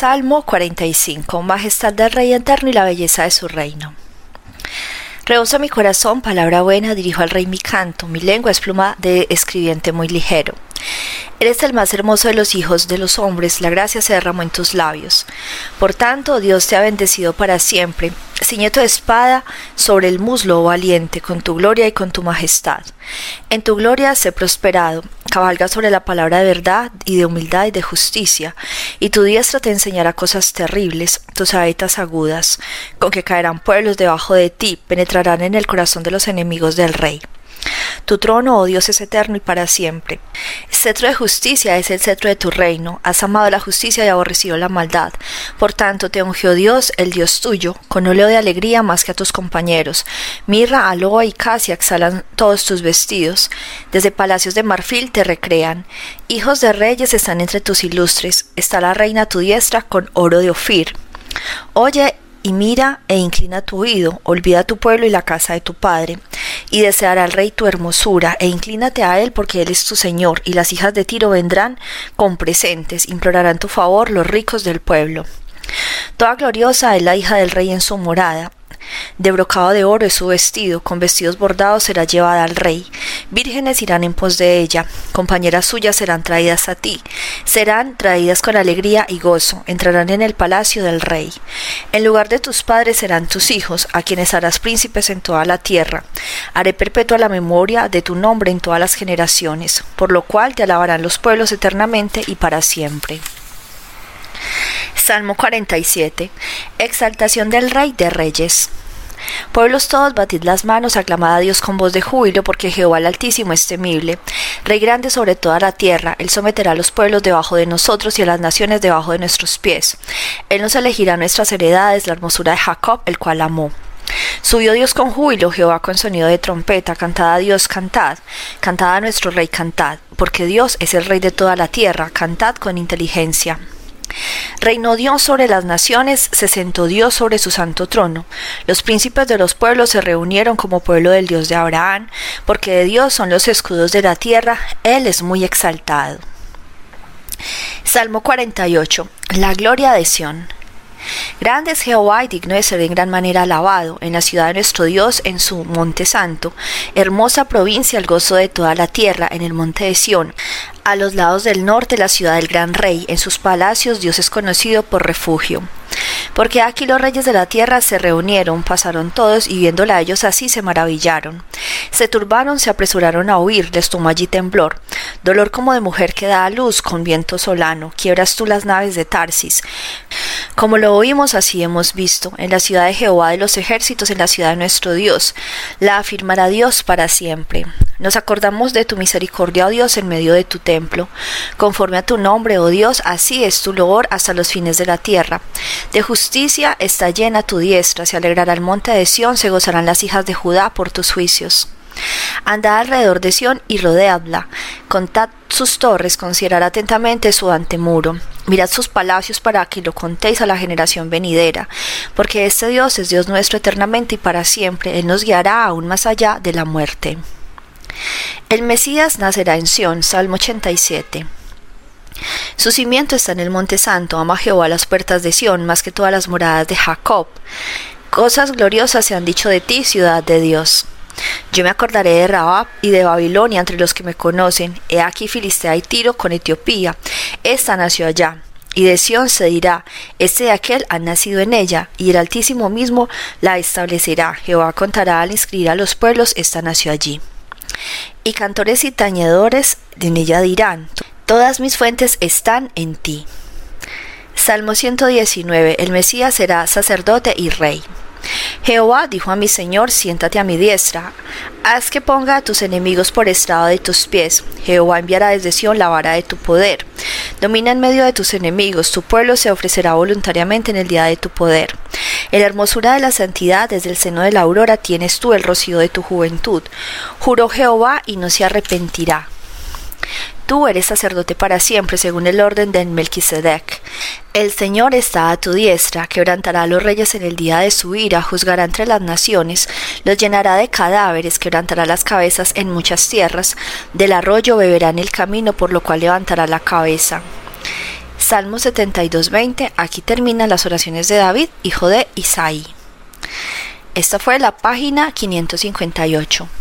Salmo 45. Majestad del Rey eterno y la belleza de su reino. Rebosa mi corazón, palabra buena, dirijo al Rey mi canto, mi lengua es pluma de escribiente muy ligero. Eres el más hermoso de los hijos de los hombres, la gracia se derramó en tus labios. Por tanto, Dios te ha bendecido para siempre. Ciñe tu espada sobre el muslo, oh valiente, con tu gloria y con tu majestad. En tu gloria sé prosperado, cabalga sobre la palabra de verdad y de humildad y de justicia, y tu diestra te enseñará cosas terribles, tus saetas agudas, con que caerán pueblos debajo de ti, penetrarán en el corazón de los enemigos del rey. Tu trono, oh Dios, es eterno y para siempre. Cetro de justicia es el cetro de tu reino. Has amado la justicia y aborrecido la maldad. Por tanto, te ungió Dios, el Dios tuyo, con óleo de alegría más que a tus compañeros. Mirra, aloa y casia exhalan todos tus vestidos. Desde palacios de marfil te recrean. Hijos de reyes están entre tus ilustres. Está la reina a tu diestra con oro de Ofir. Oye y mira e inclina tu oído, olvida tu pueblo y la casa de tu padre y deseará al rey tu hermosura, e inclínate a él porque él es tu Señor, y las hijas de Tiro vendrán con presentes, implorarán tu favor los ricos del pueblo. Toda gloriosa es la hija del rey en su morada, de brocado de oro es su vestido, con vestidos bordados será llevada al rey. Vírgenes irán en pos de ella, compañeras suyas serán traídas a ti, serán traídas con alegría y gozo, entrarán en el palacio del rey. En lugar de tus padres serán tus hijos, a quienes harás príncipes en toda la tierra. Haré perpetua la memoria de tu nombre en todas las generaciones, por lo cual te alabarán los pueblos eternamente y para siempre. Salmo 47. Exaltación del Rey de Reyes. Pueblos todos, batid las manos, aclamad a Dios con voz de júbilo, porque Jehová el Altísimo es temible. Rey grande sobre toda la tierra, Él someterá a los pueblos debajo de nosotros y a las naciones debajo de nuestros pies. Él nos elegirá nuestras heredades, la hermosura de Jacob, el cual amó. Subió Dios con júbilo, Jehová con sonido de trompeta, cantad a Dios, cantad, cantad a nuestro Rey, cantad, porque Dios es el Rey de toda la tierra, cantad con inteligencia. Reinó Dios sobre las naciones, se sentó Dios sobre su santo trono. Los príncipes de los pueblos se reunieron como pueblo del Dios de Abraham, porque de Dios son los escudos de la tierra, Él es muy exaltado. Salmo 48. La gloria de Sión. Grande es Jehová y digno de ser en gran manera alabado, en la ciudad de nuestro Dios, en su monte santo. Hermosa provincia, el gozo de toda la tierra, en el monte de Sión. A los lados del norte, la ciudad del gran rey. En sus palacios, Dios es conocido por refugio. Porque aquí los reyes de la tierra se reunieron, pasaron todos, y viéndola ellos así se maravillaron. Se turbaron, se apresuraron a huir, les tomó allí temblor. Dolor como de mujer que da a luz con viento solano. Quiebras tú las naves de Tarsis. Como lo oímos, así hemos visto, en la ciudad de Jehová de los ejércitos, en la ciudad de nuestro Dios. La afirmará Dios para siempre. Nos acordamos de tu misericordia, oh Dios, en medio de tu templo. Conforme a tu nombre, oh Dios, así es tu loor hasta los fines de la tierra. De justicia está llena tu diestra, se alegrará el monte de Sión, se gozarán las hijas de Judá por tus juicios. Andad alrededor de Sión y rodeadla. Contad sus torres, considerad atentamente su antemuro. Mirad sus palacios para que lo contéis a la generación venidera, porque este Dios es Dios nuestro eternamente y para siempre. Él nos guiará aún más allá de la muerte. El Mesías nacerá en Sión, Salmo 87. Su cimiento está en el Monte Santo, ama Jehová las puertas de Sión, más que todas las moradas de Jacob. Cosas gloriosas se han dicho de ti, ciudad de Dios. Yo me acordaré de Rabab y de Babilonia entre los que me conocen. He aquí Filistea y Tiro con Etiopía. Esta nació allá. Y de Sión se dirá, este de aquel ha nacido en ella, y el Altísimo mismo la establecerá. Jehová contará al inscribir a los pueblos, esta nació allí. Y cantores y tañedores en ella dirán, todas mis fuentes están en ti. Salmo 119, el Mesías será sacerdote y rey. Jehová dijo a mi Señor, siéntate a mi diestra, haz que ponga a tus enemigos por estrado de tus pies. Jehová enviará desde Sión la vara de tu poder. Domina en medio de tus enemigos, tu pueblo se ofrecerá voluntariamente en el día de tu poder. En la hermosura de la santidad, desde el seno de la aurora, tienes tú el rocío de tu juventud. Juró Jehová y no se arrepentirá. Tú eres sacerdote para siempre, según el orden de Melquisedec. El Señor está a tu diestra, quebrantará a los reyes en el día de su ira, juzgará entre las naciones, los llenará de cadáveres, quebrantará las cabezas en muchas tierras, del arroyo beberá en el camino, por lo cual levantará la cabeza. Salmo 72.20. Aquí terminan las oraciones de David, hijo de Isaí. Esta fue la página 558.